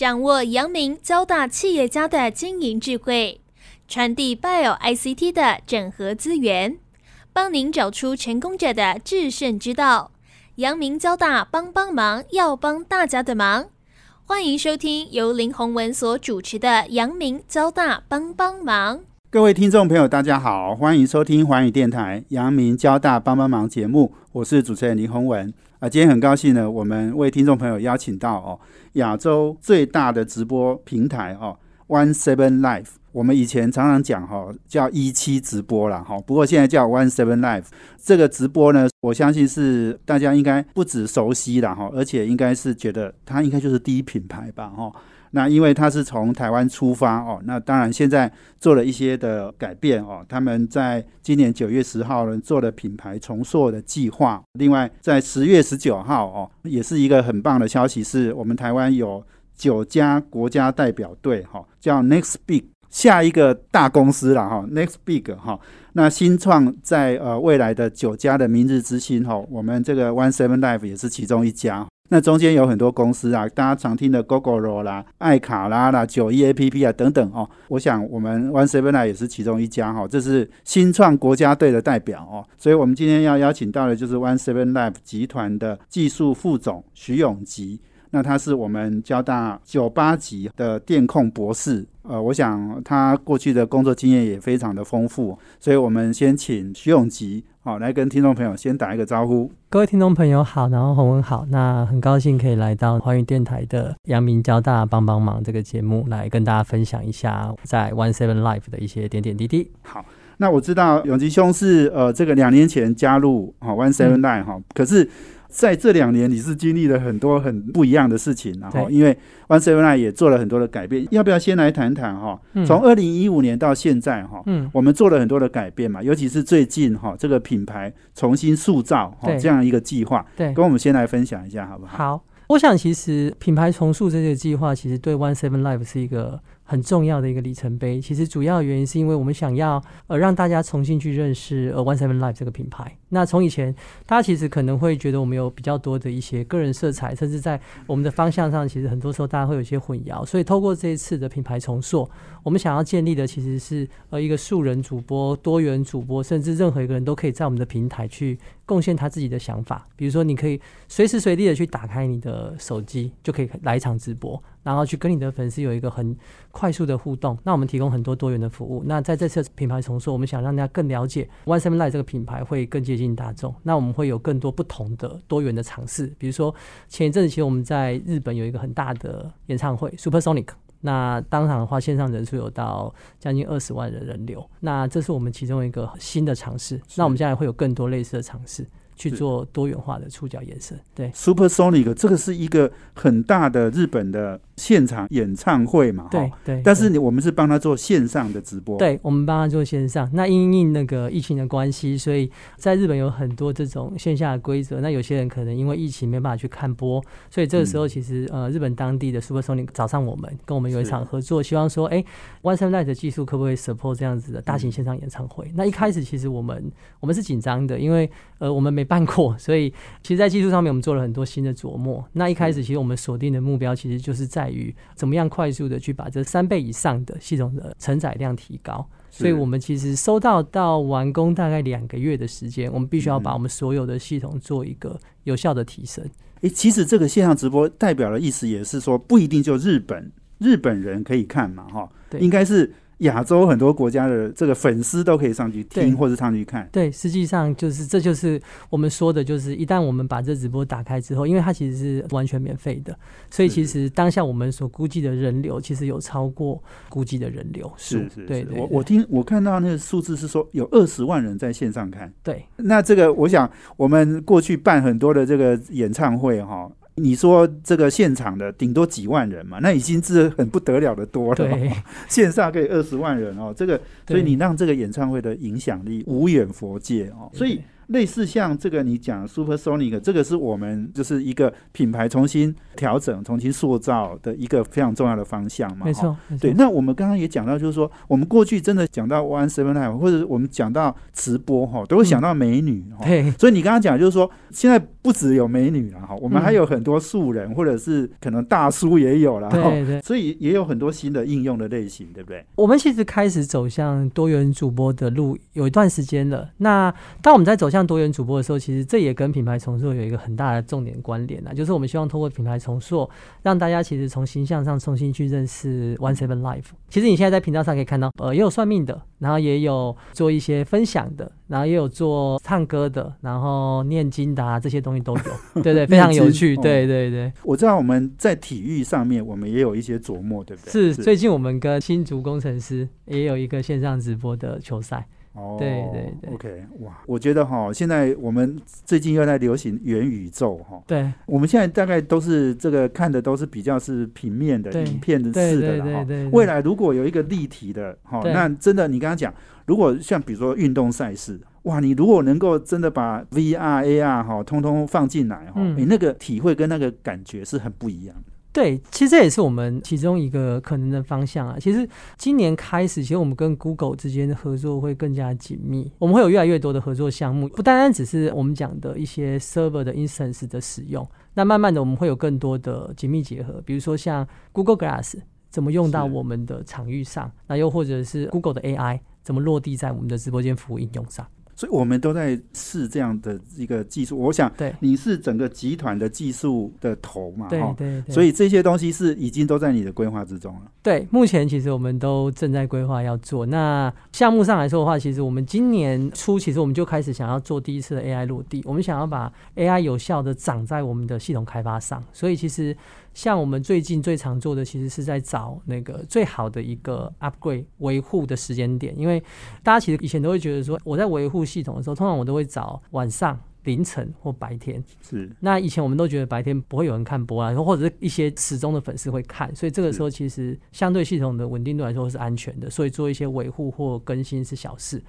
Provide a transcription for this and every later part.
掌握阳明交大企业家的经营智慧，传递 Bio ICT 的整合资源，帮您找出成功者的制胜之道。阳明交大帮帮忙，要帮大家的忙。欢迎收听由林宏文所主持的《阳明交大帮帮忙》。各位听众朋友，大家好，欢迎收听环宇电台《阳明交大帮帮忙》节目，我是主持人林宏文。啊，今天很高兴呢，我们为听众朋友邀请到哦，亚洲最大的直播平台哦，One Seven Life。我们以前常常讲哈，叫一期直播啦哈，不过现在叫 One Seven Life。这个直播呢，我相信是大家应该不止熟悉了哈，而且应该是觉得它应该就是第一品牌吧哈。那因为它是从台湾出发哦，那当然现在做了一些的改变哦。他们在今年九月十号呢做了品牌重塑的计划。另外在十月十九号哦，也是一个很棒的消息，是我们台湾有九家国家代表队哈，叫 Next Big 下一个大公司了哈，Next Big 哈。那新创在呃未来的九家的明日之星哈，我们这个 One Seven Life 也是其中一家。那中间有很多公司啊，大家常听的 Google 啦、爱卡拉啦、九一 A P P 啊等等哦。我想我们 One Seven Life 也是其中一家哈，这是新创国家队的代表哦。所以我们今天要邀请到的就是 One Seven Life 集团的技术副总徐永吉。那他是我们交大九八级的电控博士，呃，我想他过去的工作经验也非常的丰富，所以我们先请徐永吉好来跟听众朋友先打一个招呼。各位听众朋友好，然后洪文好，那很高兴可以来到华语电台的阳明交大帮帮忙这个节目，来跟大家分享一下在 One Seven Life 的一些点点滴滴。好，那我知道永吉兄是呃这个两年前加入哈 One Seven Life 哈，可是。在这两年，你是经历了很多很不一样的事情，然后因为 One Seven Nine 也做了很多的改变，要不要先来谈谈哈？从二零一五年到现在哈，嗯，我们做了很多的改变嘛，尤其是最近哈，这个品牌重新塑造哈这样一个计划，对，跟我们先来分享一下好不好？好，我想其实品牌重塑这个计划，其实对 One Seven Life 是一个。很重要的一个里程碑，其实主要原因是因为我们想要呃让大家重新去认识呃 One Seven Life 这个品牌。那从以前大家其实可能会觉得我们有比较多的一些个人色彩，甚至在我们的方向上，其实很多时候大家会有一些混淆。所以透过这一次的品牌重塑，我们想要建立的其实是呃一个素人主播、多元主播，甚至任何一个人都可以在我们的平台去贡献他自己的想法。比如说，你可以随时随地的去打开你的手机，就可以来一场直播。然后去跟你的粉丝有一个很快速的互动，那我们提供很多多元的服务。那在这次品牌重塑，我们想让大家更了解 One Seven Life 这个品牌，会更接近大众。那我们会有更多不同的多元的尝试，比如说前一阵子其实我们在日本有一个很大的演唱会 Super Sonic，那当场的话线上人数有到将近二十万人人流。那这是我们其中一个新的尝试。那我们将来会有更多类似的尝试。去做多元化的触角延伸，对，Super Sonic 这个是一个很大的日本的现场演唱会嘛，对对。但是你我们是帮他做线上的直播，对，我们帮他做线上。那因应那个疫情的关系，所以在日本有很多这种线下的规则。那有些人可能因为疫情没办法去看播，所以这个时候其实呃，日本当地的 Super Sonic 找上我们，跟我们有一场合作，希望说，哎，One 的技术可不可以 support 这样子的大型线上演唱会？那一开始其实我们我们是紧张的，因为呃，我们没办过，所以其实，在技术上面，我们做了很多新的琢磨。那一开始，其实我们锁定的目标，其实就是在于怎么样快速的去把这三倍以上的系统的承载量提高。所以我们其实收到到完工大概两个月的时间，我们必须要把我们所有的系统做一个有效的提升。诶，其实这个线上直播代表的意思也是说，不一定就日本日本人可以看嘛，哈，应该是。亚洲很多国家的这个粉丝都可以上去听或者上去看。对，实际上就是这就是我们说的，就是一旦我们把这直播打开之后，因为它其实是完全免费的，所以其实当下我们所估计的人流其实有超过估计的人流。是是，是对。我我听我看到那个数字是说有二十万人在线上看。对。那这个我想我们过去办很多的这个演唱会哈。你说这个现场的顶多几万人嘛，那已经是很不得了的多了。线上可以二十万人哦，这个，所以你让这个演唱会的影响力无远佛界哦，所以。类似像这个你讲 Super Sonic，这个是我们就是一个品牌重新调整、重新塑造的一个非常重要的方向嘛。没错，对。那我们刚刚也讲到，就是说我们过去真的讲到 One Seven Nine，或者我们讲到直播哈，都会想到美女。对。所以你刚刚讲就是说，现在不只有美女了哈，我们还有很多素人，或者是可能大叔也有了哈，对对，所以也有很多新的应用的类型，对不对？我们其实开始走向多元主播的路有一段时间了。那当我们在走向多元主播的时候，其实这也跟品牌重塑有一个很大的重点关联啊，就是我们希望通过品牌重塑，让大家其实从形象上重新去认识 One Seven Life。其实你现在在频道上可以看到，呃，也有算命的，然后也有做一些分享的，然后也有做唱歌的，然后念经的啊，这些东西都有，对对，非常有趣，哦对对对。我知道我们在体育上面，我们也有一些琢磨，对不对？是最近我们跟新竹工程师也有一个线上直播的球赛，哦，对对对。OK，哇，我觉得哈，现在我们最近又在流行元宇宙哈，对。我们现在大概都是这个看的都是比较是平面的影片的对式的了哈未来如果有一个立体的哈，那真的你刚刚讲，如果像比如说运动赛事，哇，你如果能够真的把 VR、AR 哈通通放进来哈，嗯。你那个体会跟那个感觉是很不一样的。对，其实这也是我们其中一个可能的方向啊。其实今年开始，其实我们跟 Google 之间的合作会更加紧密，我们会有越来越多的合作项目，不单单只是我们讲的一些 server 的 instance 的使用，那慢慢的我们会有更多的紧密结合，比如说像 Google Glass 怎么用到我们的场域上，那又或者是 Google 的 AI 怎么落地在我们的直播间服务应用上。所以我们都在试这样的一个技术。我想对你是整个集团的技术的头嘛，对对对，所以这些东西是已经都在你的规划之中了。对，目前其实我们都正在规划要做。那项目上来说的话，其实我们今年初其实我们就开始想要做第一次的 AI 落地，我们想要把 AI 有效的长在我们的系统开发上。所以其实像我们最近最常做的，其实是在找那个最好的一个 upgrade 维护的时间点，因为大家其实以前都会觉得说，我在维护系统的时候，通常我都会找晚上。凌晨或白天，是那以前我们都觉得白天不会有人看播啊，或者是一些始终的粉丝会看，所以这个时候其实相对系统的稳定度来说是安全的，所以做一些维护或更新是小事。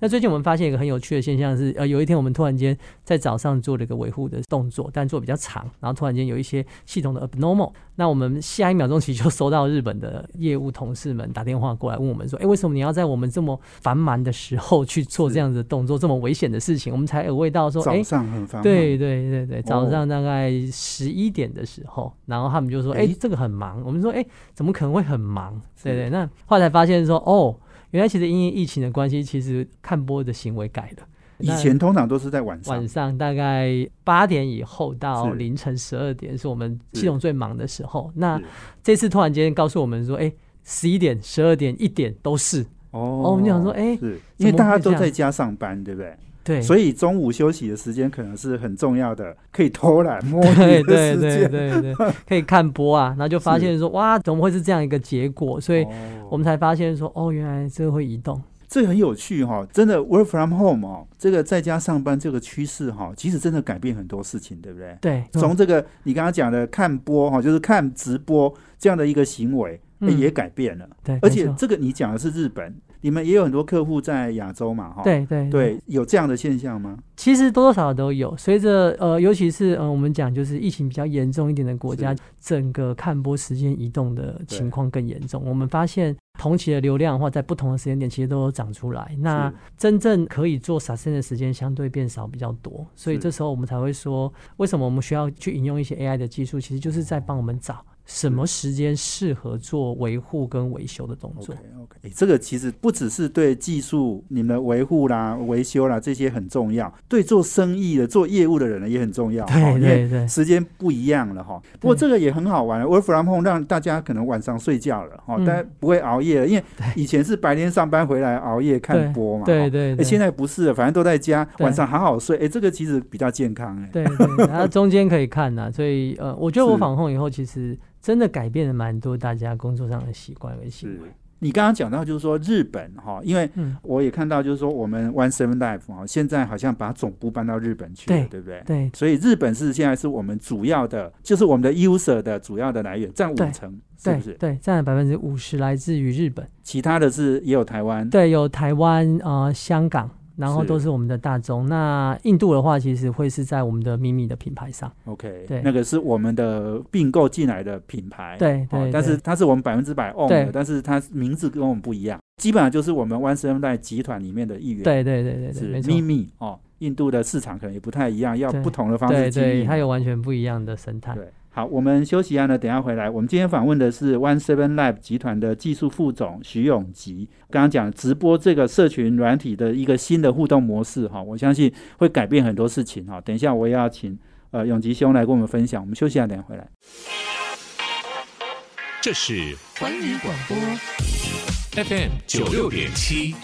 那最近我们发现一个很有趣的现象是，呃，有一天我们突然间在早上做了一个维护的动作，但做比较长，然后突然间有一些系统的 abnormal，那我们下一秒钟其实就收到日本的业务同事们打电话过来问我们说，哎，为什么你要在我们这么繁忙的时候去做这样子的动作，这么危险的事情？我们才有味道说，哎早，上很繁忙。对对对对，早哦上大概十一点的时候，然后他们就说：“哎、诶这个很忙。”我们说：“哎、怎么可能会很忙？”对对，那后来才发现说：“哦，原来其实因为疫情的关系，其实看播的行为改了。以前通常都是在晚上晚。上大概八点以后到凌晨十二点是我们系统最忙的时候。那这次突然间告诉我们说：“哎、十一点、十二点、一点都是。哦我们就想说诶是因为大家都在家上班，对不对？”对，所以中午休息的时间可能是很重要的，可以偷懒摸鱼的对对时对间。对 对，可以看播啊，然后就发现说：“哇，怎么会是这样一个结果？”所以哦我们才发现说，哦，原来这个会移动。这很有趣哈、真的 work from home 哦，这个在家上班这个趋势哈、其实真的改变很多事情，对不对？对，从这个你刚刚讲的看播哈、就是看直播这样的一个行为，也改变了。对，而且这个你讲的是日本，你们也有很多客户在亚洲嘛哈？对对对，有这样的现象吗？其实多多少少都有。随着呃，尤其是呃，我们讲就是疫情比较严重一点的国家，整个看播时间移动的情况更严重。我们发现同期的流量的话，在不同的时间点其实都有涨出来。那真正可以做 sustain 的时间相对变少比较多，所以这时候我们才会说，为什么我们需要去引用一些 AI 的技术，其实就是在帮我们找什么时间适合做维护跟维修的动作这个其实不只是对技术、你们的维护啦、维修啦这些很重要，对做生意的、做业务的人呢也很重要。对对对时间不一样了哈。不过这个也很好玩，work from home 让大家可能晚上睡觉了哈，嗯大家不会熬夜了，因为以前是白天上班回来熬夜看播嘛。对对现在不是了，反正都在家，晚上好好睡。哎，这个其实比较健康哎。对对，然后中间可以看呐、所以呃，我觉得我是访控以后，其实真的改变了蛮多大家工作上的习惯跟行为。你刚刚讲到就是说日本哈，因为嗯，我也看到就是说我们 One Seven Life 哈，现在好像把总部搬到日本去了，对对不对？对所以日本是现在是我们主要的，就是我们的 user 的主要的来源，占五成，是不是？对，占了百分之五十来自于日本，其他的是也有台湾，对，有台湾呃香港，然后都是我们的大宗。那印度的话，其实会是在我们的秘密的品牌上。OK，对那个是我们的并购进来的品牌，对对哦但是它是我们百分之百 own 的，但是它名字跟我们不一样，基本上就是我们 One Seven Life 集团里面的一员，对对对对是秘。密哦。印度的市场可能也不太一样，要不同的方式经营对，它有完全不一样的生态。对，好，我们休息一下呢，等下回来。我们今天访问的是 One Seven Live 集团的技术副总徐永吉。刚刚讲直播这个社群软体的一个新的互动模式哈，我相信会改变很多事情哈。等一下我也要请呃永吉兄来跟我们分享。我们休息一下，等下回来。这是环宇广播 FM 九六点七，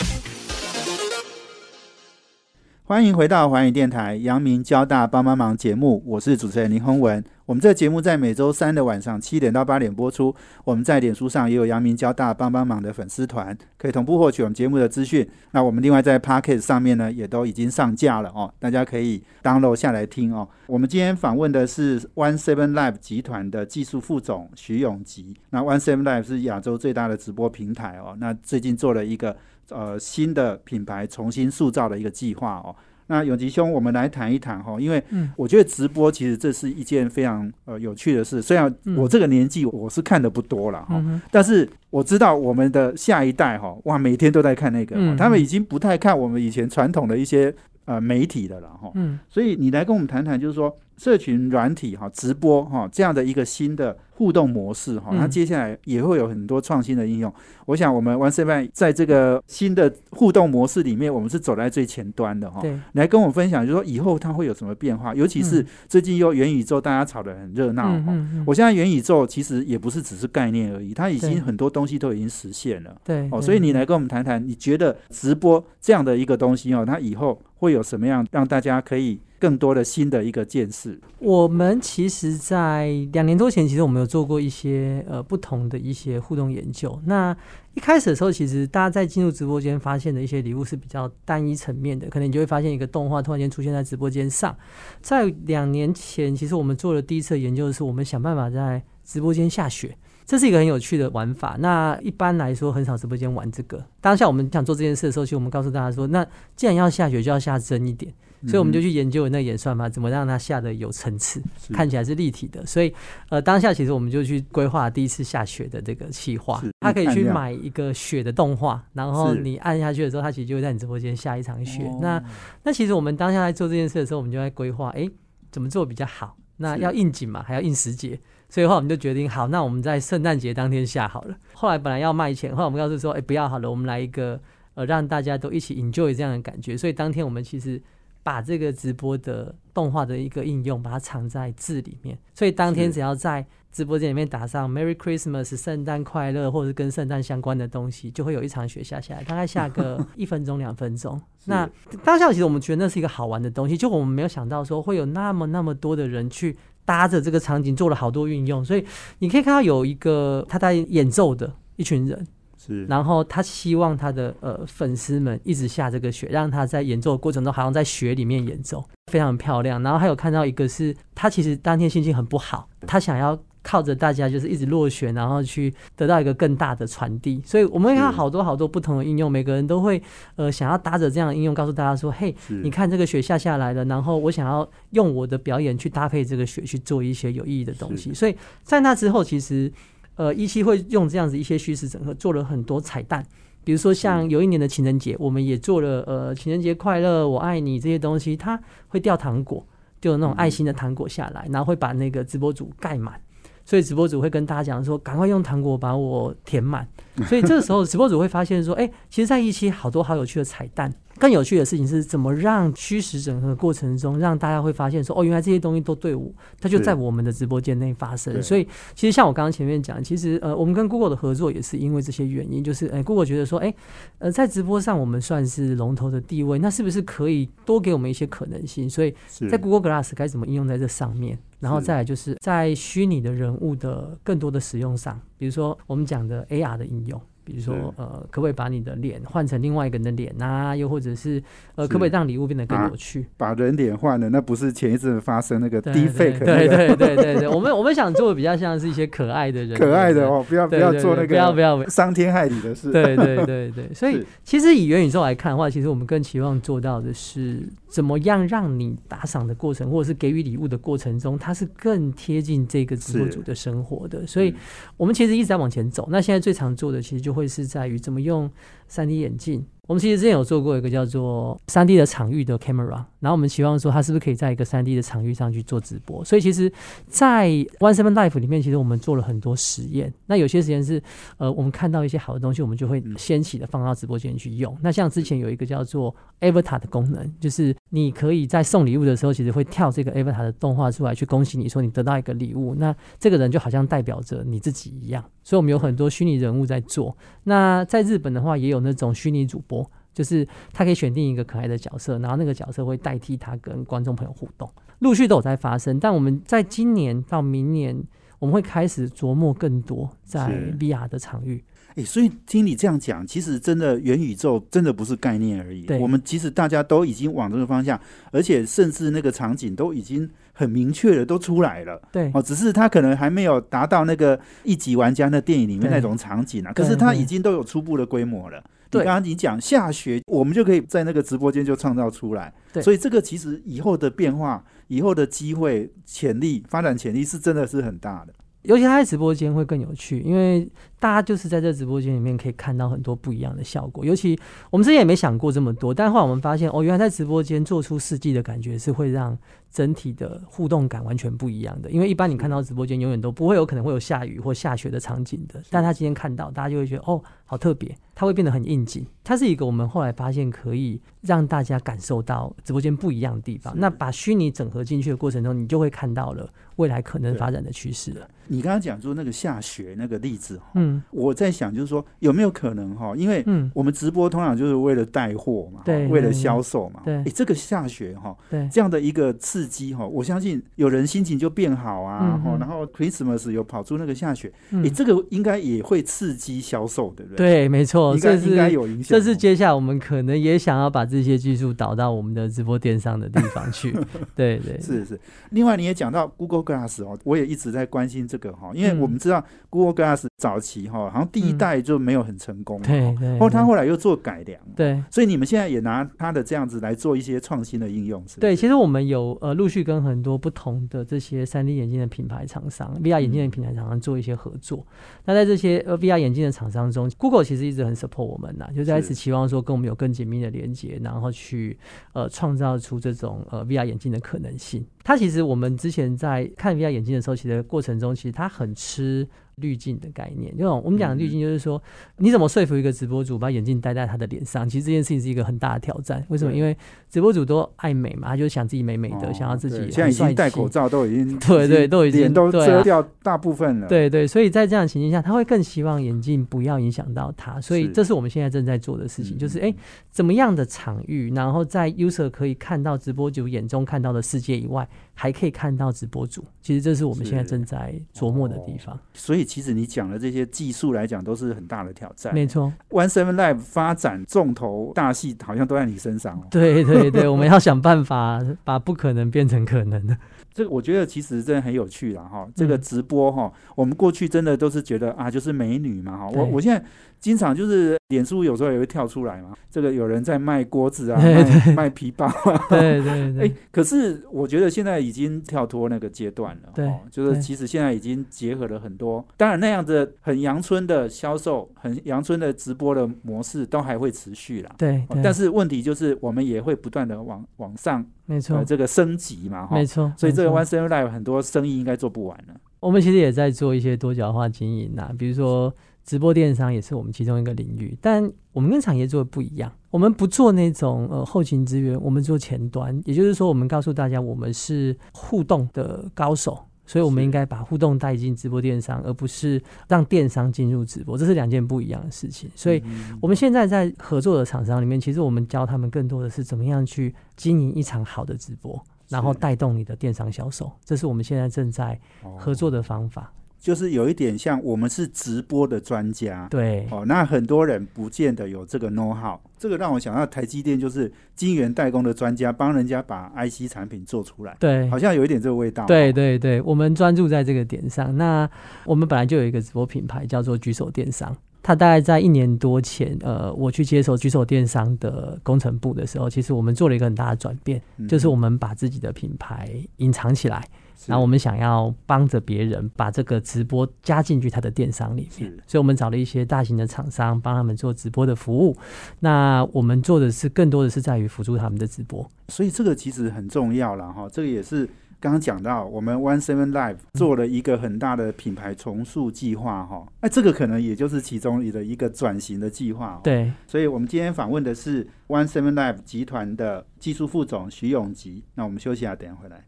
欢迎回到环宇电台阳明交大帮帮忙节目，我是主持人林宏文。我们这节目在每周三的晚上七点到八点播出。我们在脸书上也有阳明交大帮帮忙的粉丝团，可以同步获取我们节目的资讯。那我们另外在 p o c k e t 上面呢，也都已经上架了哦，大家可以 download 下来听哦。我们今天访问的是 One Seven Live 集团的技术副总徐永吉。那 One Seven Live 是亚洲最大的直播平台哦。那最近做了一个呃新的品牌重新塑造的一个计划哦。那永吉兄，我们来谈一谈哈，因为嗯我觉得直播其实这是一件非常呃有趣的事。虽然嗯我这个年纪我是看的不多了哈，嗯，但是我知道我们的下一代哈，哇，每天都在看那个，嗯他们已经不太看我们以前传统的一些呃媒体的了哈。嗯所以你来跟我们谈谈，就是说社群软体哈、直播哈这样的一个新的互动模式哈，嗯它接下来也会有很多创新的应用。我想我们 One Seven 在这个新的互动模式里面，我们是走在最前端的哈。对，来跟我分享，就是说以后它会有什么变化，尤其是嗯最近又元宇宙，大家吵得很热闹哈。我现在元宇宙其实也不是只是概念而已，它已经很多东西都已经实现了。对哦，所以你来跟我们谈谈，你觉得直播这样的一个东西哦，它以后会有什么样让大家可以更多的新的一个见识？我们其实，在两年多前，其实我们有做过一些呃不同的一些互动研究。那一开始的时候，其实大家在进入直播间发现的一些礼物是比较单一层面的，可能你就会发现一个动画突然间出现在直播间上。在两年前，其实我们做了第一次研究的是，我们想办法在直播间下雪。这是一个很有趣的玩法。那一般来说，很少直播间玩这个。当下我们想做这件事的时候，其实我们告诉大家说，那既然要下雪，就要下真一点。所以我们就去研究那个演算法，怎么让它下的有层次，看起来是立体的。所以，呃，当下其实我们就去规划第一次下雪的这个企划是，它可以去买一个雪的动画，然后你按下去的时候，它其实就会在你直播间下一场雪。哦那那其实我们当下在做这件事的时候，我们就在规划，诶，怎么做比较好？那要应景嘛，还要应时节。所以的话，我们就决定好，那我们在圣诞节当天下好了。后来本来要卖钱，后来我们告诉说，哎、不要好了，我们来一个呃，让大家都一起 enjoy 这样的感觉。所以当天我们其实把这个直播的动画的一个应用，把它藏在字里面。所以当天只要在直播间里面打上 “Merry Christmas”、圣诞快乐，或者是跟圣诞相关的东西，就会有一场雪下下来，大概下个 一分钟、两分钟。那当下其实我们觉得那是一个好玩的东西，就我们没有想到说会有那么那么多的人去搭着这个场景做了好多运用，所以你可以看到有一个他在演奏的一群人，是然后他希望他的呃粉丝们一直下这个雪，让他在演奏的过程中好像在雪里面演奏，非常漂亮。然后还有看到一个是他其实当天心情很不好，他想要靠着大家就是一直落雪，然后去得到一个更大的传递。所以我们会看到好多好多不同的应用，每个人都会呃想要搭着这样的应用，告诉大家说：“嘿，你看这个雪下下来了，然后我想要用我的表演去搭配这个雪去做一些有意义的东西。所以在那之后，其实呃一期会用这样子一些虚实整合，做了很多彩蛋。比如说像有一年的情人节，我们也做了呃情人节快乐，我爱你这些东西，它会掉糖果，丢那种爱心的糖果下来，然后会把那个直播组盖满。所以直播组会跟大家讲说，赶快用糖果把我填满。所以这个时候，直播组会发现说，哎、其实，在一期好多好有趣的彩蛋。更有趣的事情是怎么让虚实整合的过程中，让大家会发现说，哦，原来这些东西都对我，它就在我们的直播间内发生。所以，其实像我刚刚前面讲，其实呃，我们跟 Google 的合作也是因为这些原因，就是哎、g o o g l e 觉得说，哎、呃，在直播上我们算是龙头的地位，那是不是可以多给我们一些可能性？所以在 Google Glass 该怎么应用在这上面？然后再来就是在虚拟的人物的更多的使用上，比如说我们讲的 AR 的应用，比如说呃，可不可以把你的脸换成另外一个人的脸啊？又或者是呃，是可不可以让礼物变得更啊有趣？把人脸换了，那不是前一阵发生那个对 deepfake 对对对对对，我们 我们想做的比较像是一些可爱的人，可爱的哦，不要不要做那个不要不要伤天害理的事。对对对对，所以其实以元宇宙来看的话，其实我们更期望做到的是怎么样让你打赏的过程，或者是给予礼物的过程中，它是更贴近这个直播主的生活的。所以我们其实一直在往前走。那现在最常做的，其实就会是在于怎么用三 D 眼镜，我们其实之前有做过一个叫做三 D 的场域的 camera，然后我们期望说它是不是可以在一个三 D 的场域上去做直播。所以其实，在 One Seven Life 里面，其实我们做了很多实验。那有些实验是，呃，我们看到一些好的东西，我们就会掀起的放到直播间去用。那像之前有一个叫做 Avatar 的功能，就是你可以在送礼物的时候，其实会跳这个 Avatar 的动画出来，去恭喜你说你得到一个礼物。那这个人就好像代表着你自己一样。所以我们有很多虚拟人物在做。那在日本的话，也有那种虚拟主播，就是他可以选定一个可爱的角色，然后那个角色会代替他跟观众朋友互动，陆续都有在发生。但我们在今年到明年，我们会开始琢磨更多在 VR 的场域。诶，所以听你这样讲，其实真的元宇宙真的不是概念而已。对我们其实大家都已经往这个方向，而且甚至那个场景都已经很明确的都出来了。对哦，只是它可能还没有达到那个一级玩家那电影里面那种场景啊，可是它已经都有初步的规模了。对你刚刚你讲下雪，我们就可以在那个直播间就创造出来。对所以这个其实以后的变化、以后的机会、潜力、发展潜力是真的是很大的。尤其他在直播间会更有趣，因为大家就是在这直播间里面可以看到很多不一样的效果。尤其我们之前也没想过这么多，但后来我们发现，哦，原来在直播间做出世纪的感觉是会让整体的互动感完全不一样的。因为一般你看到直播间永远都不会有可能会有下雨或下雪的场景的，但他今天看到，大家就会觉得哦，好特别，它会变得很应景。它是一个我们后来发现可以让大家感受到直播间不一样的地方。那把虚拟整合进去的过程中，你就会看到了未来可能发展的趋势了。你刚刚讲说那个下雪那个例子，嗯我在想就是说有没有可能哈？因为嗯，我们直播通常就是为了带货嘛，对为了销售嘛。对诶这个下雪哈，对这样的一个刺激哈，我相信有人心情就变好啊，然后 Christmas 有跑出那个下雪，嗯诶，这个应该也会刺激销售，对不对？，对，没错，这是应该是有影响哦。这是接下来我们可能也想要把这些技术导到我们的直播电商的地方去。对对，是是，另外你也讲到 Google Glass 哦，我也一直在关心这个哈，因为嗯。我们知道 Google Glass 早期哈，好像第一嗯。代就没有很成功嘛，对哦对，后他后来又做改良，对。所以你们现在也拿它的这样子来做一些创新的应用，是是？对，其实我们有呃陆续跟很多不同的这些三 D 眼镜的品牌厂商、VR 眼镜的品牌厂商做一些合作。那在这些呃 VR 眼镜的厂商中，Google 其实一直很 support 我们呐，就在是此期望说跟我们有更紧密的连接，然后去呃创造出这种呃 VR 眼镜的可能性。它其实我们之前在看 VR 眼镜的时候，其实过程中其实它很吃滤镜的概念。这种我们讲的滤镜就是说，你怎么说服一个直播主把眼镜戴在他的脸上？其实这件事情是一个很大的挑战。为什么？因为直播主都爱美嘛，他就想自己美美的，哦想要自己现在戴口罩都已经 对对都已经脸都遮掉大部分了，对对，所以在这样的情境下，他会更希望眼镜不要影响到他，所以这是我们现在正在做的事情，嗯就是哎，怎么样的场域，然后在 user 可以看到直播主眼中看到的世界以外，还可以看到直播主，其实这是我们现在正在琢磨的地方。所以其实你讲的这些技术来讲，都是很大的挑战。没错，One Seven Live 发展重头大戏，好像都在你身上哦。对对对，我们要想办法把不可能变成可能的。这个我觉得其实真的很有趣啦哈。这个嗯直播哈，我们过去真的都是觉得啊，就是美女嘛哈。我我现在经常就是脸书有时候也会跳出来嘛，这个有人在卖锅子啊，对卖卖皮包啊。对对哎，，可是我觉得现在已经跳脱那个阶段了，对哦，就是其实现在已经结合了很多，当然那样子很阳春的销售、很阳春的直播的模式都还会持续啦。对但是问题就是，我们也会不断的往往上没错呃，这个升级嘛，哈没。错，所以这个 One 错 Seven Live 很多生意应该做不完了。我们其实也在做一些多角化经营呐、比如说直播电商也是我们其中一个领域，但我们跟产业做的不一样，我们不做那种呃后勤资源，我们做前端，也就是说，我们告诉大家我们是互动的高手。所以，我们应该把互动带进直播电商，而不是让电商进入直播，这是两件不一样的事情。所以，嗯我们现在在合作的厂商里面，其实我们教他们更多的是怎么样去经营一场好的直播，然后带动你的电商销售，这是我们现在正在合作的方法。就是有一点像我们是直播的专家，对，哦，那很多人不见得有这个 know how，这个让我想到台积电就是晶圆代工的专家，帮人家把 IC 产品做出来，对好，像有一点这个味道。对哦，对对，我们专注在这个点上。那我们本来就有一个直播品牌叫做举手电商，它大概在一年多前，呃，我去接手举手电商的工程部的时候，其实我们做了一个很大的转变，嗯就是我们把自己的品牌隐藏起来。是然后我们想要帮着别人把这个直播加进去他的电商里面，所以我们找了一些大型的厂商帮他们做直播的服务。那我们做的是更多的是在于辅助他们的直播。所以这个其实很重要了哈，这个也是刚刚讲到，我们 One Seven Live 做了一个很大的品牌重塑计划哈，哎，这个可能也就是其中的一个转型的计划。，对，所以我们今天访问的是 One Seven Live 集团的技术副总徐永吉。那我们休息一下，等一下回来。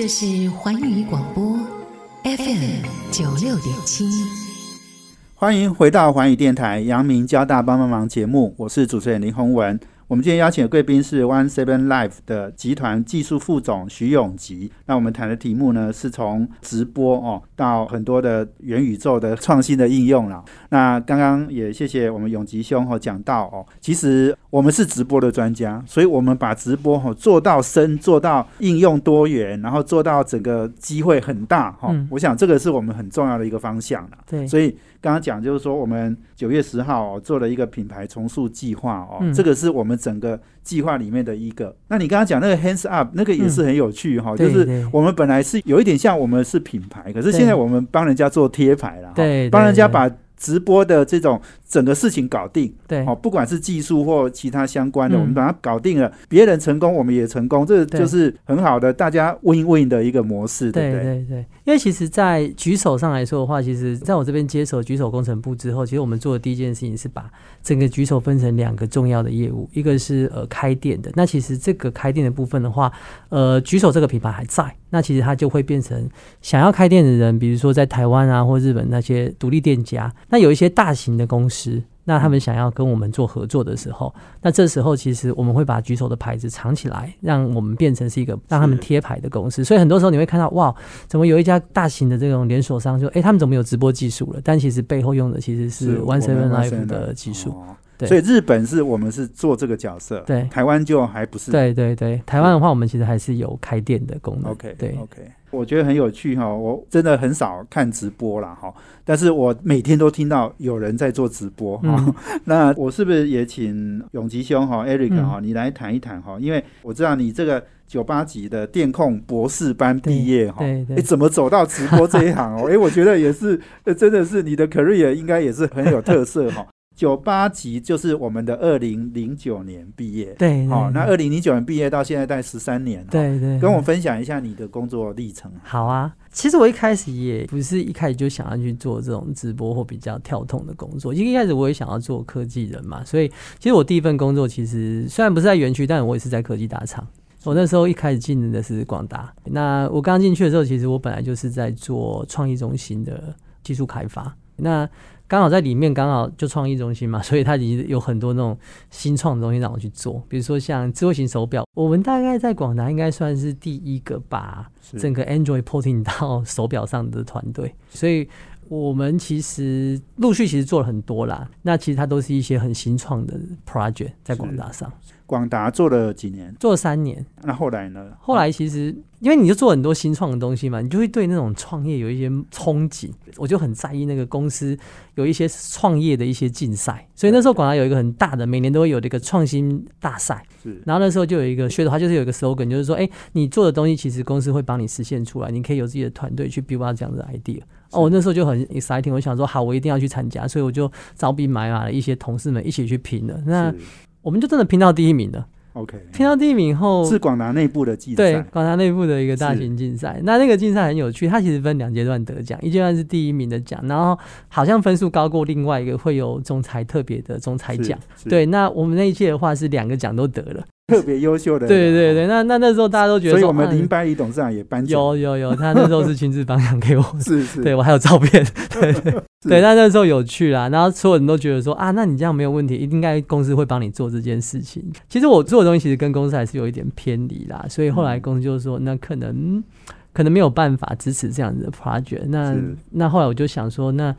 这是环宇广播 FM 九六点七。欢迎回到环宇电台阳明交大帮帮忙节目，我是主持人林宏文。我们今天邀请的贵宾是 One Seven Life 的集团技术副总徐永吉。那我们谈的题目呢，是从直播哦到很多的元宇宙的创新的应用了。那刚刚也谢谢我们永吉兄哦讲到哦，其实我们是直播的专家，所以我们把直播哦做到深，做到应用多元，然后做到整个机会很大哈、嗯我想这个是我们很重要的一个方向了。对，所以刚刚讲就是说，我们九月十号、哦、做了一个品牌重塑计划哦，嗯。这个是我们整个计划里面的一个。那你刚刚讲那个 Hands Up 那个也是很有趣哈、就是我们本来是有一点像我们是品牌，可是现在我们帮人家做贴牌了，哈对帮人家把直播的这种整个事情搞定。对哦，不管是技术或其他相关的，嗯我们把它搞定了，别人成功，我们也成功，这对就是很好的大家 win win 的一个模式，对不对对？对对，因为其实，在举手上来说的话，其实在我这边接手举手工程部之后，其实我们做的第一件事情是把整个举手分成两个重要的业务，一个是呃开店的，那其实这个开店的部分的话，呃举手这个品牌还在，那其实它就会变成想要开店的人，比如说在台湾啊或日本那些独立店家，那有一些大型的公司。那他们想要跟我们做合作的时候，那这时候其实我们会把举手的牌子藏起来，让我们变成是一个让他们贴牌的公司。所以很多时候你会看到，哇，怎么有一家大型的这种连锁商就，诶，他们怎么有直播技术了？但其实背后用的其实是我 One 们 Seven Life 的技术。哦对所以日本是我们是做这个角色，对台湾就还不是。对对对，台湾的话，我们其实还是有开店的功能。OK，对 OK，我觉得很有趣哈，我真的很少看直播啦哈，但是我每天都听到有人在做直播哈。嗯 那我是不是也请永吉兄哈，Eric 嗯哈，你来谈一谈哈？因为我知道你这个九八级的电控博士班毕业哈，对对哎，怎么走到直播这一行哦？哎，我觉得也是，呃真的是你的 career 应该也是很有特色哈。九八级就是我们的二零零九年毕业，对，好、对。那二零零九年毕业到现在大概十三年，哈，对对，跟我分享一下你的工作历程。好啊，其实我一开始也不是一开始就想要去做这种直播或比较跳动的工作，因为一开始我也想要做科技人嘛，所以其实我第一份工作其实虽然不是在园区，但我也是在科技大厂。我那时候一开始进的是广达，那我刚进去的时候，其实我本来就是在做创意中心的技术开发，那刚好在里面刚好就创意中心嘛，所以它已经有很多那种新创的东西让我去做，比如说像智慧型手表，我们大概在广达应该算是第一个把整个 Android porting 到 手表上的团队，所以我们其实陆续其实做了很多啦。那其实它都是一些很新创的 project 在广大上广达做了几年，做了三年。那后来呢？后来其实因为你就做很多新创的东西嘛，你就会对那种创业有一些憧憬。我就很在意那个公司有一些创业的一些竞赛，所以那时候广达有一个很大的，每年都会有这个创新大赛。是然后那时候就有一个噱头，它就是有一个 slogan，就是说，哎，你做的东西其实公司会帮你实现出来，你可以有自己的团队去 build 这样的 idea。哦，我那时候就很 exciting，我想说，好，我一定要去参加，所以我就招兵买马了一些同事们一起去拼了。那是我们就真的拼到第一名了。OK，拼到第一名后，是广达内部的竞赛对，广达内部的一个大型竞赛。那那个竞赛很有趣，它其实分两阶段得奖，一阶段是第一名的奖，然后好像分数高过另外一个会有总裁特别的总裁奖。，对，那我们那一届的话是两个奖都得了。特别优秀的人，对对对，那那那时候大家都觉得说，所以我们啊林百里董事长也颁奖，有有有，他那时候是亲自颁奖给我，是是，对我还有照片，对对是。对，但那时候有趣啦，然后所有人都觉得说啊，那你这样没有问题，应该公司会帮你做这件事情。其实我做的东西其实跟公司还是有一点偏离啦，所以后来嗯公司就说，那可能可能没有办法支持这样子的 project。那那后来我就想说，那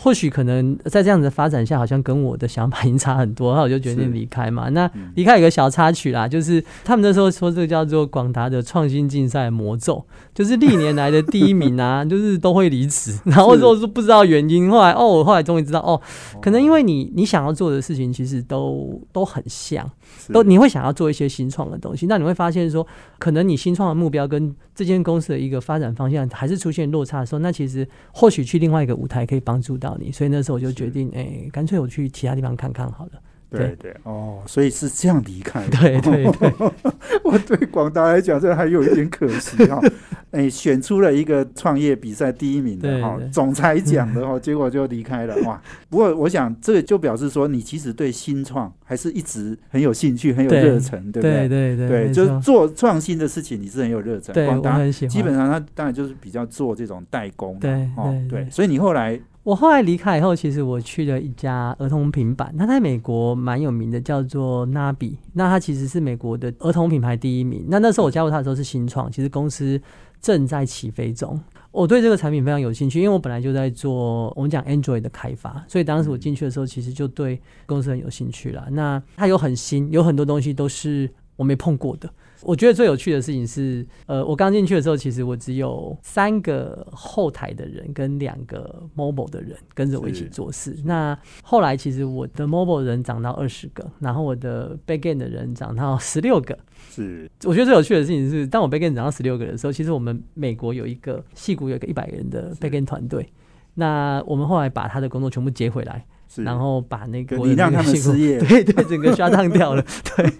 或许可能在这样子的发展下，好像跟我的想法已经差很多，那我就决定离开嘛。那嗯离开有个小插曲啦，就是他们那时候说这个叫做广达的创新竞赛魔咒，就是历年来的第一名啊，就是都会离职，然后是说是不知道原因，后来哦，我后来终于知道哦，可能因为你你想要做的事情其实都都很像。是都你会想要做一些新创的东西，那你会发现说，可能你新创的目标跟这间公司的一个发展方向还是出现落差的时候，那其实或许去另外一个舞台可以帮助到你，所以那时候我就决定，哎、干脆我去其他地方看看好了。对对哦，所以是这样离开的。对对对，我对广达来讲，这还有一点可惜哈。哎，选出了一个创业比赛第一名的哈总裁奖的哈，结果就离开了哇。不过我想，这个就表示说，你其实对新创还是一直很有兴趣，很有热忱，对不对对？对对，就是做创新的事情，你是很有热忱。广达。基本上，他当然就是比较做这种代工嘛，对哦对对所以你后来我后来离开以后，其实我去了一家儿童平板，它在美国蛮有名的，叫做 Nabi。那它其实是美国的儿童品牌第一名。那那时候我加入它的时候是新创，其实公司正在起飞中。我对这个产品非常有兴趣，因为我本来就在做我们讲 Android 的开发，所以当时我进去的时候，其实就对公司很有兴趣了。那它有很新，有很多东西都是我没碰过的。我觉得最有趣的事情是，呃，我刚进去的时候，其实我只有三个后台的人跟两个 mobile 的人跟着我一起做事。那后来其实我的 mobile 人涨到二十个，然后我的 backend 的人涨到 十六个。是我觉得最有趣的事情是，当我 backend 涨到十六个人的时候，其实我们美国有一个戏骨有一个一百人的 backend 团队。那我们后来把他的工作全部接回来，是，然后把那个就你让他们失业 对对，整个刷烫掉了。对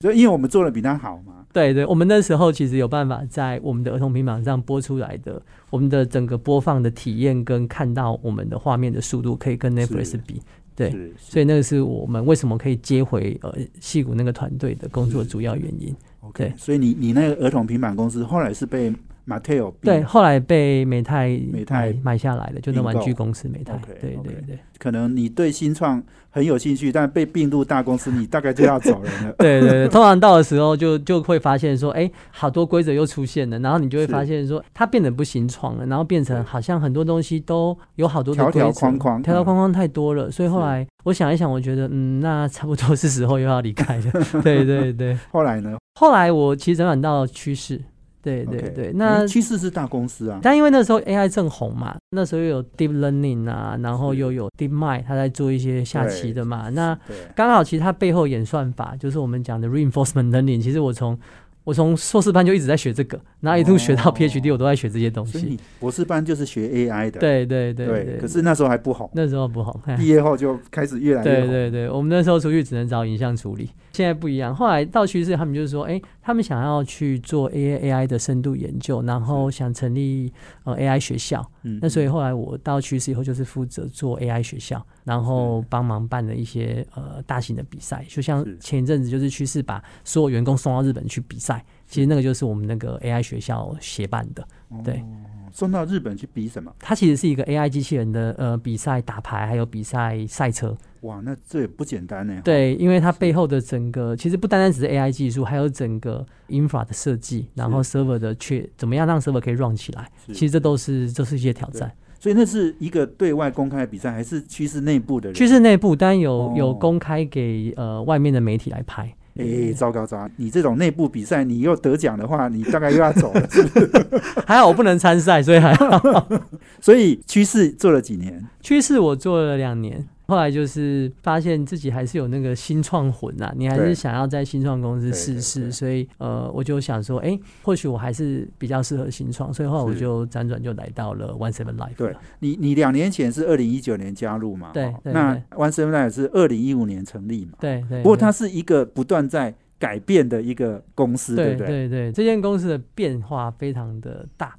就因为我们做的比他好嘛，对对，我们那时候其实有办法在我们的儿童平板上播出来的，我们的整个播放的体验跟看到我们的画面的速度可以跟 Netflix 比。对，所以那个是我们为什么可以接回呃戏骨那个团队的工作主要原因。OK，所以你你那个儿童平板公司后来是被 Mattel 并对，后来被美泰美泰买买下来了，就那玩具公司美泰。对对对。可能你对新创很有兴趣，但被并入大公司，你大概就要走人了。对 对对，通常到的时候就就会发现说，哎、好多规则又出现了，然后你就会是发现说，它变得不新创了，然后变成好像很多东西都有好多的条条框框嗯条条框框太多了，所以后是来我想一想，我觉得嗯，那差不多是时候又要离开了。对对对，后来呢？后来我其实转转到趋势，对对对，那嗯趋势是大公司啊，但因为那时候 AI 正红嘛，那时候又有 Deep Learning 啊，然后又有 Deep Mind，他在做一些下棋的嘛，那。刚好其实它背后演算法就是我们讲的 reinforcement learning。其实我从我从硕士班就一直在学这个，然后一路学到哦 PhD，我都在学这些东西。所以你博士班就是学 AI 的，对对对对对，可是那时候还不好，那时候不红。嘿毕业后就开始越来越红。对对对，我们那时候出去只能找影像处理，现在不一样。后来到趋势，他们就是说，哎、他们想要去做 AI AI 的深度研究，然后想成立呃 AI 学校。嗯那所以后来我到趋势以后，就是负责做 AI 学校，然后帮忙办了一些呃大型的比赛，就像前一阵子就是趋势把所有员工送到日本去比赛，其实那个就是我们那个 AI 学校协办的。对哦送到日本去比什么？它其实是一个 AI 机器人的呃比赛打牌，还有比赛赛车。哇，那这也不简单呢。对，因为它背后的整个其实不单单只是 AI 技术，还有整个 infra 的设计，然后 server 的确怎么样让 server 可以 run 起来，其实这都是这是一些挑战。所以那是一个对外公开的比赛，还是趋势内部的人？趋势内部当然有、哦有公开给呃外面的媒体来拍。哎、糟糕糟糕！你这种内部比赛，你又得奖的话，你大概又要走了。还好我不能参赛，所以还好。所以趋势做了几年，趋势我做了两年，后来就是发现自己还是有那个新创魂啊，你还是想要在新创公司试试，所以呃，我就想说，哎、或许我还是比较适合新创，所以后来我就辗转就来到了 One Seven Life 对。你你两年前是二零一九年加入嘛？对對那 One Seven Life 是二零一五年成立嘛？对对，不过它是一个不断在改变的一个公司，对不对？对对，这间公司的变化非常的大。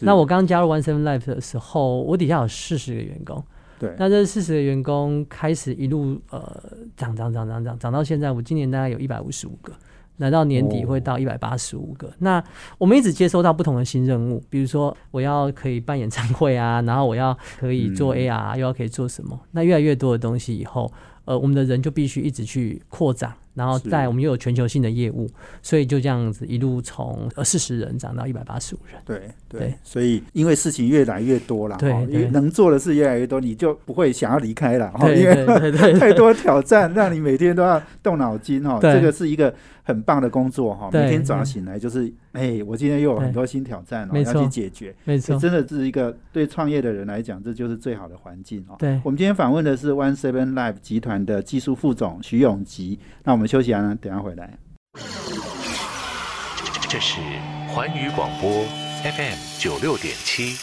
那我刚加入 One Seven Life 的时候，我底下有四十个员工。对那这四十个员工开始一路呃涨涨涨涨涨涨到现在，我今年大概有一百五十五个，来到年底哦会到一百八十五个。那我们一直接收到不同的新任务，比如说我要可以办演唱会啊，然后我要可以做嗯 AR，、又要可以做什么？那越来越多的东西以后，呃，我们的人就必须一直去扩展。然后在我们又有全球性的业务，所以就这样子一路从呃四十人涨到一百八十五人。对对对，所以因为事情越来越多了，对哈因为对能做的事越来越多，你就不会想要离开了，哈对因为 太多挑战，让你每天都要动脑筋哈。对这个是一个很棒的工作哈，对每天早上醒来就是，哎，我今天又有很多新挑战哦，要没错去解决。没错，这真的是一个对创业的人来讲，这就是最好的环境哦。对我们今天访问的是 One Seven Live 集团的技术副总徐永吉。那我们休息啊，等下回来。这是环宇广播 FM 九六点七。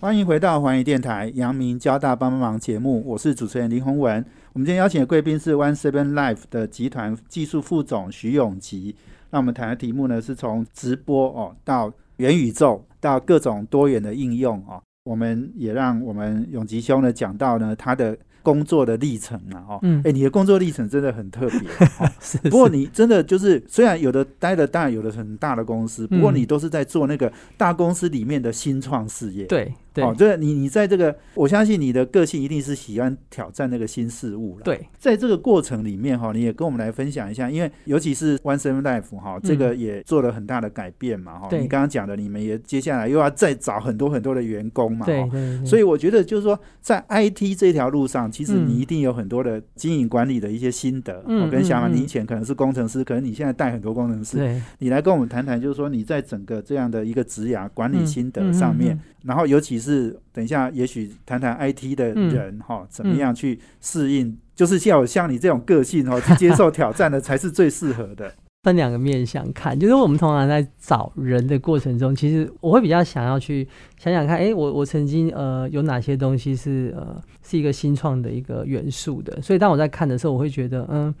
欢迎回到环宇电台阳明交大帮帮忙节目，我是主持人林宏文。我们今天邀请的贵宾是 One Seven Life 的集团技术副总徐永吉。那我们谈的题目呢，是从直播哦到元宇宙，到各种多元的应用哦。我们也让我们永吉兄呢讲到呢他的工作的历程啊哦，嗯。哎、你的工作历程真的很特别、哦。是不过你真的就是，虽然有的待的大，有的很大的公司，不过嗯。你都是在做那个大公司里面的新创事业。对对哦，这个你你在这个，我相信你的个性一定是喜欢挑战那个新事物了。，对在这个过程里面哈，你也跟我们来分享一下，因为尤其是 One Seven Life 哈，这个也做了很大的改变嘛哈。嗯对你刚刚讲的，你们也接下来又要再找很多很多的员工嘛。哈对对对，所以我觉得就是说，在 IT 这条路上，其实嗯你一定有很多的经营管理的一些心得。嗯我跟想法，嗯嗯你以前可能是工程师，可能你现在带很多工程师，对你来跟我们谈谈，就是说你在整个这样的一个职涯管理嗯心得嗯上面，嗯然后尤其是等一下，也许谈谈 IT 的嗯人哈、怎么样去适应，就是要有像你这种个性哈、去接受挑战的才是最适合的。分两个面向看，就是我们通常在找人的过程中，其实我会比较想要去想想看，哎、我我曾经呃有哪些东西是呃是一个新创的一个元素的，所以当我在看的时候，我会觉得，嗯，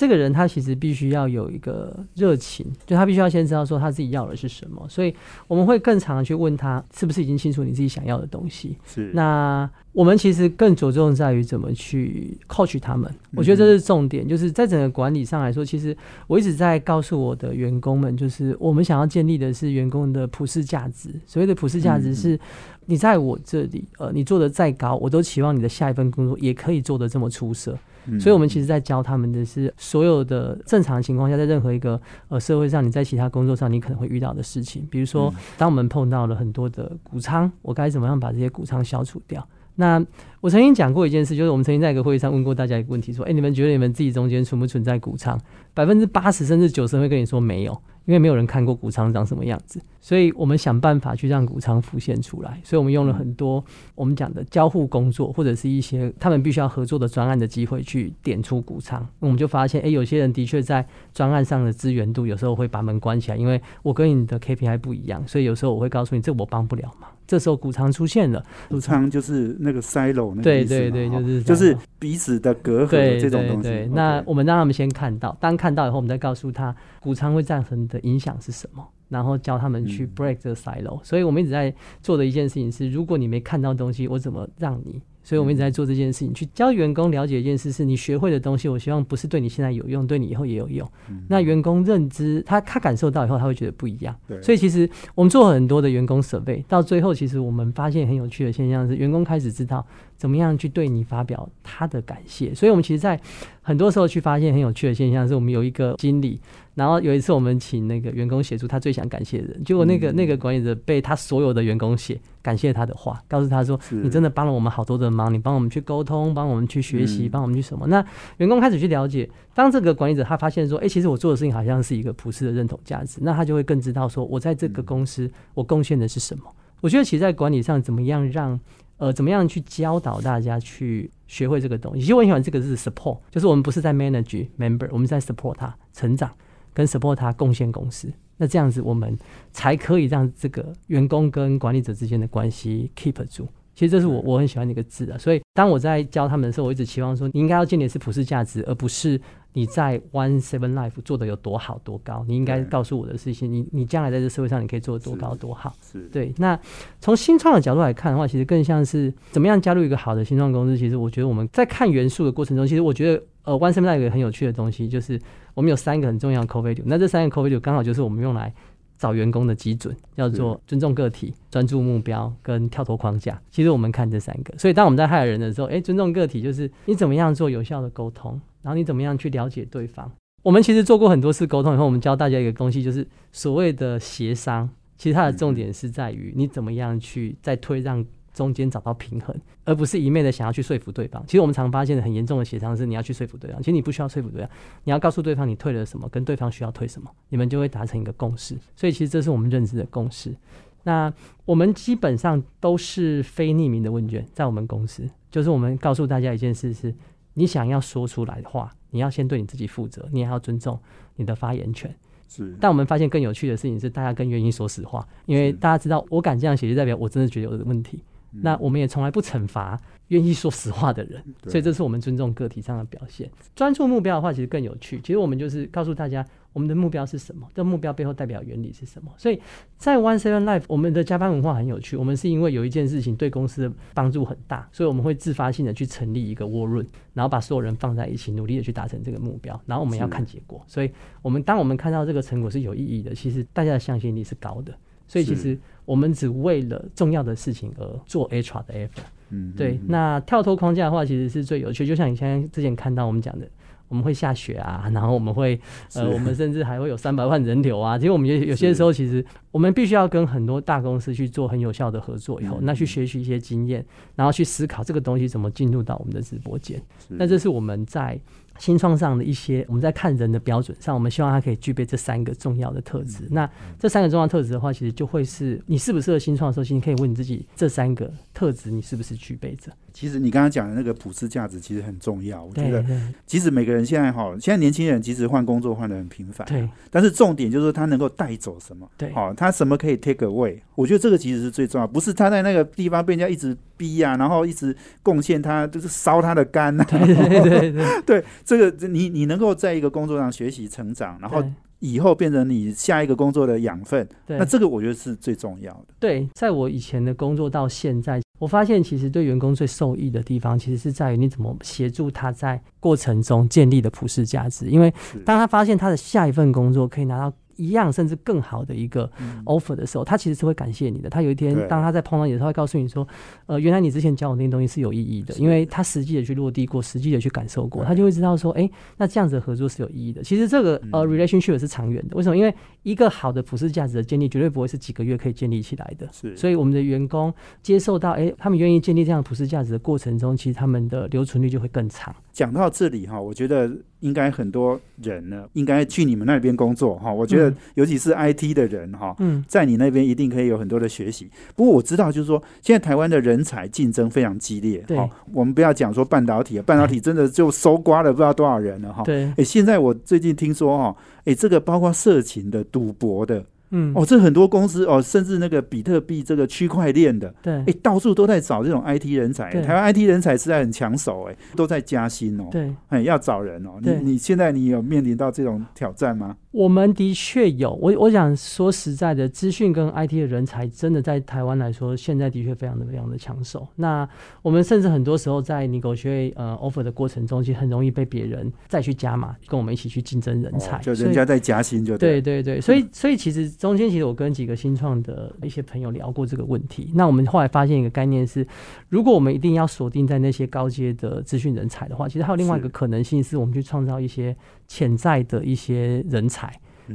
这个人他其实必须要有一个热情，就他必须要先知道说他自己要的是什么，所以我们会更常地去问他是不是已经清楚你自己想要的东西，是那我们其实更着重在于怎么去 coach 他们，我觉得这是重点。就是在整个管理上来说，其实我一直在告诉我的员工们，就是我们想要建立的是员工的普世价值。所谓的普世价值是，你在我这里，呃，你做的再高，我都期望你的下一份工作也可以做得这么出色。嗯所以，我们其实在教他们的是，所有的正常情况下，在任何一个呃社会上，你在其他工作上你可能会遇到的事情，比如说，当我们碰到了很多的谷仓，我该怎么样把这些谷仓消除掉？那我曾经讲过一件事，就是我们曾经在一个会议上问过大家一个问题，说：哎、你们觉得你们自己中间存不存在谷仓？百分之八十甚至九十会跟你说没有，因为没有人看过谷仓长什么样子。所以我们想办法去让谷仓浮现出来。所以我们用了很多我们讲的交互工作，或者是一些他们必须要合作的专案的机会，去点出谷仓。我们就发现，哎、有些人的确在专案上的资源度，有时候会把门关起来，因为我跟你的 KPI 不一样，所以有时候我会告诉你，这我帮不了忙。这时候谷仓出现了，谷仓就是那个 silo 那个对对对就是就是彼此的隔阂对这种东西。对那我们让他们先看到，当看到以后，我们再告诉他谷仓会造成的影响是什么，然后教他们去嗯 break 这个 silo。所以我们一直在做的一件事情是，如果你没看到东西，我怎么让你？所以我们一直在做这件事情，去教员工了解一件事，是你学会的东西。我希望不是对你现在有用，对你以后也有用。嗯那员工认知，他他感受到以后，他会觉得不一样。所以其实我们做很多的员工设备，到最后，其实我们发现很有趣的现象是，员工开始知道怎么样去对你发表他的感谢。所以我们其实，在很多时候去发现很有趣的现象，是我们有一个经理，然后有一次我们请那个员工写出他最想感谢的人，结果那个、嗯那个管理者被他所有的员工写感谢他的话，告诉他说你真的帮了我们好多的忙，你帮我们去沟通，帮我们去学习，嗯帮我们去什么。那员工开始去了解，当这个管理者他发现说，哎、其实我做的事情好像是一个普世的认同价值，那他就会更知道说我在这个公司我贡献的是什么。我觉得其实，在管理上怎么样让呃怎么样去教导大家去学会这个东西，其实我很喜欢这个字 support，就是我们不是在 manage member，我们在 support 他成长，跟 support 他贡献公司。那这样子，我们才可以让这个员工跟管理者之间的关系 keep 住。其实这是我我很喜欢的一个字啊，所以当我在教他们的时候，我一直期望说，你应该要建立的是普世价值，而不是你在 One Seven Life 做的有多好多高。你应该告诉我的事情，你你将来在这社会上你可以做的多高多好。是对，那从新创的角度来看的话，其实更像是怎么样加入一个好的新创公司。其实我觉得我们在看元素的过程中，其实我觉得呃，One Seven Life 有个很有趣的东西，就是我们有三个很重要的 core value，那这三个 core value 刚好就是我们用来找员工的基准，叫做尊重个体、专注目标跟跳脱框架。其实我们看这三个，所以当我们在害人的时候，诶，尊重个体就是你怎么样做有效的沟通，然后你怎么样去了解对方。我们其实做过很多次沟通以后，我们教大家一个东西，就是所谓的协商。其实它的重点是在于你怎么样去在推让中间找到平衡，而不是一昧的想要去说服对方。其实我们常发现的很严重的协商是你要去说服对方，其实你不需要说服对方，你要告诉对方你退了什么，跟对方需要退什么，你们就会达成一个共识。所以其实这是我们认知的共识。那我们基本上都是非匿名的问卷，在我们公司，就是我们告诉大家一件事：是你想要说出来的话，你要先对你自己负责，你也要尊重你的发言权。是，但我们发现更有趣的事情是，大家更愿意说实话，因为大家知道我敢这样写，就代表我真的觉得有问题。那我们也从来不惩罚愿意说实话的人，所以这是我们尊重个体上的表现。专注目标的话，其实更有趣。其实我们就是告诉大家。我们的目标是什么？这目标背后代表原理是什么？所以在 One Seven Life，我们的加班文化很有趣。我们是因为有一件事情对公司的帮助很大，所以我们会自发性的去成立一个 War Room，然后把所有人放在一起，努力的去达成这个目标。然后我们要看结果。所以，我们当我们看到这个成果是有意义的，其实大家的向心力是高的。所以，其实我们只为了重要的事情而做 HR 的 effort。嗯，对。那跳脱框架的话，其实是最有趣。就像你现在之前看到我们讲的。我们会下雪啊，然后我们会，呃，我们甚至还会有三百万人流啊。其实我们有有些时候，其实我们必须要跟很多大公司去做很有效的合作，以后那去学习一些经验，然后去思考这个东西怎么进入到我们的直播间。那这是我们在。新创上的一些，我们在看人的标准上，我们希望他可以具备这三个重要的特质。那这三个重要特质的话，其实就会是你适不适合新创的时候，其实你可以问你自己，这三个特质你是不是具备着？其实你刚刚讲的那个普世价值其实很重要。我觉得，其实每个人现在哈，现在年轻人其实换工作换的很频繁，对。但是重点就是他能够带走什么？对，好，他什么可以 take away？我觉得这个其实是最重要，不是他在那个地方被人家一直逼呀，然后一直贡献他，就是烧他的肝呐。对对对 对，这个你你。能够在一个工作上学习成长，然后以后变成你下一个工作的养分，那这个我觉得是最重要的。对，在我以前的工作到现在，我发现其实对员工最受益的地方，其实是在于你怎么协助他在过程中建立的普世价值。因为当他发现他的下一份工作可以拿到。一样甚至更好的一个 offer 的时候，他其实是会感谢你的。他有一天当他在碰到你的时候，会告诉你说：“呃，原来你之前教我那些东西是有意义的，因为他实际的去落地过，实际的去感受过，他就会知道说，哎，那这样子的合作是有意义的。其实这个呃 relationship 是长远的。为什么？因为一个好的普世价值的建立，绝对不会是几个月可以建立起来的。是，所以我们的员工接受到，哎，他们愿意建立这样普世价值的过程中，其实他们的留存率就会更长。讲到这里哈，我觉得应该很多人呢，应该去你们那边工作哈。我觉得尤其是 IT 的人哈，嗯在你那边一定可以有很多的学习。不过我知道，就是说现在台湾的人才竞争非常激烈。哈。我们不要讲说半导体，半导体真的就搜刮了不知道多少人了哈。对，哎，现在我最近听说哈，哎，这个包括色情的、赌博的。嗯哦，这很多公司哦，甚至那个比特币这个区块链的，对，哎，到处都在找这种 IT 人才。台湾 IT 人才实在很抢手，哎，都在加薪哦。对，哎，要找人哦。你你现在你有面临到这种挑战吗？我们的确有，我我想说实在的，资讯跟 IT 的人才真的在台湾来说，现在的确非常的非常的抢手。那我们甚至很多时候在你狗学呃 offer 的过程中，其实很容易被别人再去加码，跟我们一起去竞争人才。就人家在加薪就对对对，所以所以其实中间其实我跟几个新创的一些朋友聊过这个问题。那我们后来发现一个概念是，如果我们一定要锁定在那些高阶的资讯人才的话，其实还有另外一个可能性，是我们去创造一些潜在的一些人才。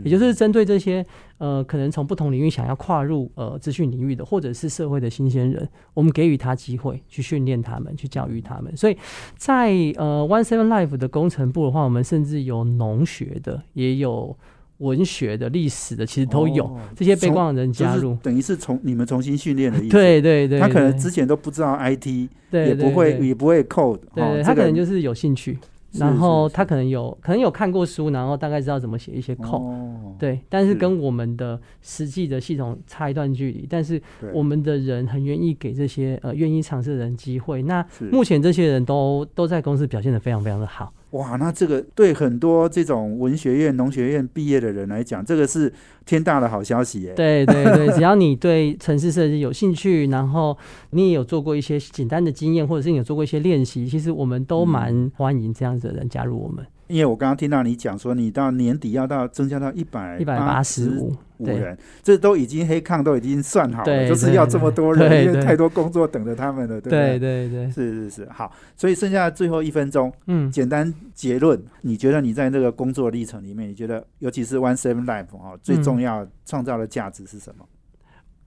也就是针对这些呃，可能从不同领域想要跨入呃资讯领域的，或者是社会的新鲜人，我们给予他机会去训练他们，去教育他们。所以在呃 One Seven Life 的工程部的话，我们甚至有农学的，也有文学的、历史的，其实都有这些背光的人加入，等于是从你们重新训练的意思。对对对，他可能之前都不知道 IT，也不会也不会 code，对他可能就是有兴趣。然后他可能有可能有看过书，然后大概知道怎么写一些 code，对，但是跟我们的实际的系统差一段距离。但是我们的人很愿意给这些呃愿意尝试的人机会。那目前这些人都都在公司表现的非常非常的好。哇，那这个对很多这种文学院、农学院毕业的人来讲，这个是天大的好消息耶！对对对，只要你对城市设计有兴趣，然后你也有做过一些简单的经验，或者是你有做过一些练习，其实我们都蛮欢迎这样子的人加入我们。因为我刚刚听到你讲说，你到年底要到增加到一百一百八十五，对，五人，这都已经黑抗都已经算好了，就是要这么多人，因为太多工作等着他们了，对不对？对？对对，是是是，好，所以剩下最后一分钟，嗯，简单结论，你觉得你在这个工作历程里面，你觉得尤其是 One Seven Life 哦，最重要创造的价值是什么？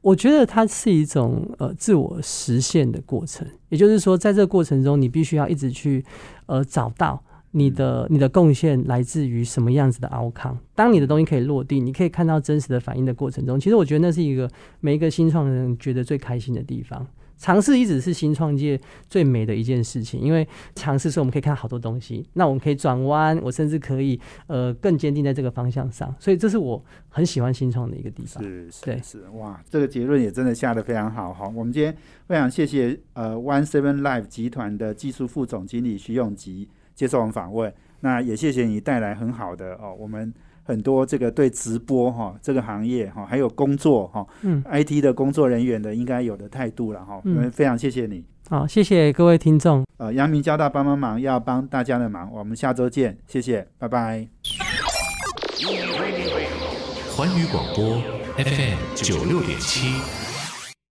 我觉得它是一种呃自我实现的过程，也就是说，在这个过程中，你必须要一直去呃找到你的你的贡献来自于什么样子的 outcome。当你的东西可以落地，你可以看到真实的反应的过程中，其实我觉得那是一个每一个新创人觉得最开心的地方。尝试一直是新创界最美的一件事情，因为尝试时候我们可以看到好多东西，那我们可以转弯，我甚至可以呃更坚定在这个方向上，所以这是我很喜欢新创的一个地方。是是，哇，这个结论也真的下得非常好哈。我们今天非常谢谢呃 One Seven Life 集团的技术副总经理徐永吉接受我们访问，那也谢谢你带来很好的哦，我们很多这个对直播哈、这个行业哈、还有工作哈、嗯 IT 的工作人员的应该有的态度了哈。我嗯们非常谢谢你。好，谢谢各位听众。呃，阳明交大帮帮忙，要帮大家的忙，我们下周见，谢谢，拜拜。环宇广播 FM 九六点七。